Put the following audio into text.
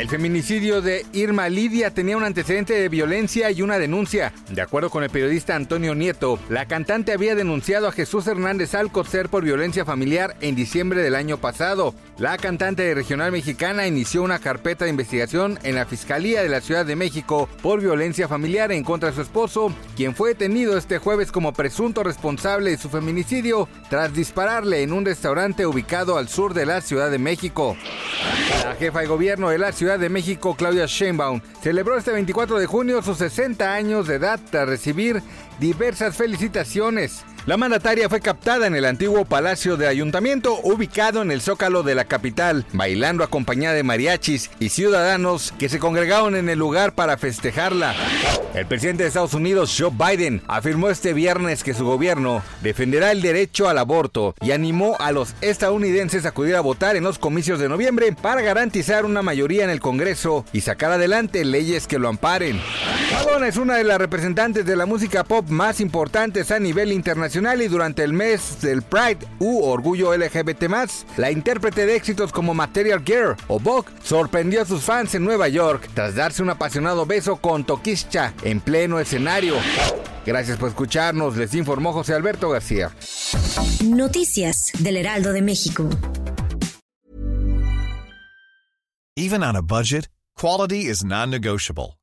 El feminicidio de Irma Lidia tenía un antecedente de violencia y una denuncia. De acuerdo con el periodista Antonio Nieto, la cantante había denunciado a Jesús Hernández Alcocer por violencia familiar en diciembre del año pasado. La cantante regional mexicana inició una carpeta de investigación en la Fiscalía de la Ciudad de México por violencia familiar en contra de su esposo, quien fue detenido este jueves como presunto responsable de su feminicidio tras dispararle en un restaurante ubicado al sur de la Ciudad de México. La jefa de gobierno de la Ciudad de México, Claudia Sheinbaum, celebró este 24 de junio sus 60 años de edad tras recibir diversas felicitaciones. La mandataria fue captada en el antiguo Palacio de Ayuntamiento, ubicado en el zócalo de la capital, bailando acompañada de mariachis y ciudadanos que se congregaron en el lugar para festejarla. El presidente de Estados Unidos, Joe Biden, afirmó este viernes que su gobierno defenderá el derecho al aborto y animó a los estadounidenses a acudir a votar en los comicios de noviembre para garantizar una mayoría en el Congreso y sacar adelante leyes que lo amparen. Madonna es una de las representantes de la música pop más importantes a nivel internacional y durante el mes del Pride u Orgullo LGBT+, la intérprete de éxitos como Material Girl o Vogue sorprendió a sus fans en Nueva York tras darse un apasionado beso con Tokischa en pleno escenario. Gracias por escucharnos, les informó José Alberto García. Noticias del Heraldo de México. Even on a budget, quality is non-negotiable.